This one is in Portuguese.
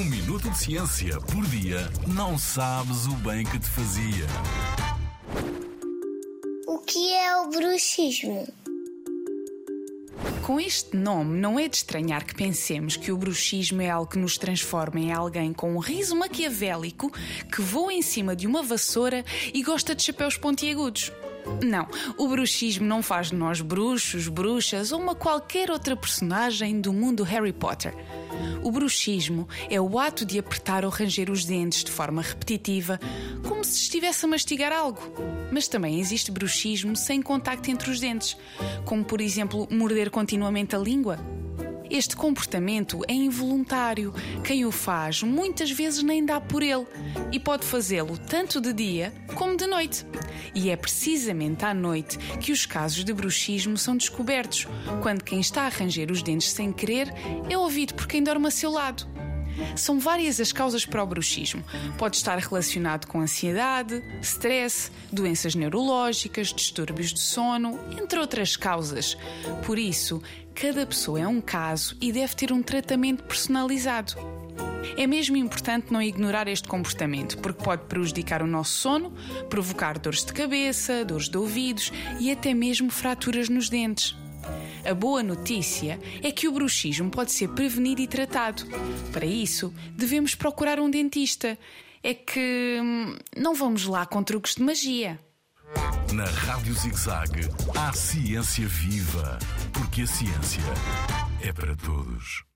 Um minuto de ciência por dia não sabes o bem que te fazia. O que é o bruxismo? Com este nome, não é de estranhar que pensemos que o bruxismo é algo que nos transforma em alguém com um riso maquiavélico que voa em cima de uma vassoura e gosta de chapéus pontiagudos. Não, o bruxismo não faz de nós bruxos, bruxas ou uma qualquer outra personagem do mundo Harry Potter. O bruxismo é o ato de apertar ou ranger os dentes de forma repetitiva, como se estivesse a mastigar algo. Mas também existe bruxismo sem contacto entre os dentes, como por exemplo morder continuamente a língua. Este comportamento é involuntário. Quem o faz muitas vezes nem dá por ele e pode fazê-lo tanto de dia como de noite. E é precisamente à noite que os casos de bruxismo são descobertos, quando quem está a ranger os dentes sem querer é ouvido por quem dorme a seu lado. São várias as causas para o bruxismo. Pode estar relacionado com ansiedade, stress, doenças neurológicas, distúrbios de sono, entre outras causas. Por isso, cada pessoa é um caso e deve ter um tratamento personalizado. É mesmo importante não ignorar este comportamento, porque pode prejudicar o nosso sono, provocar dores de cabeça, dores de ouvidos e até mesmo fraturas nos dentes. A boa notícia é que o bruxismo pode ser prevenido e tratado. Para isso, devemos procurar um dentista. É que hum, não vamos lá com truques de magia. Na Rádio ZigZag, há ciência viva, porque a ciência é para todos.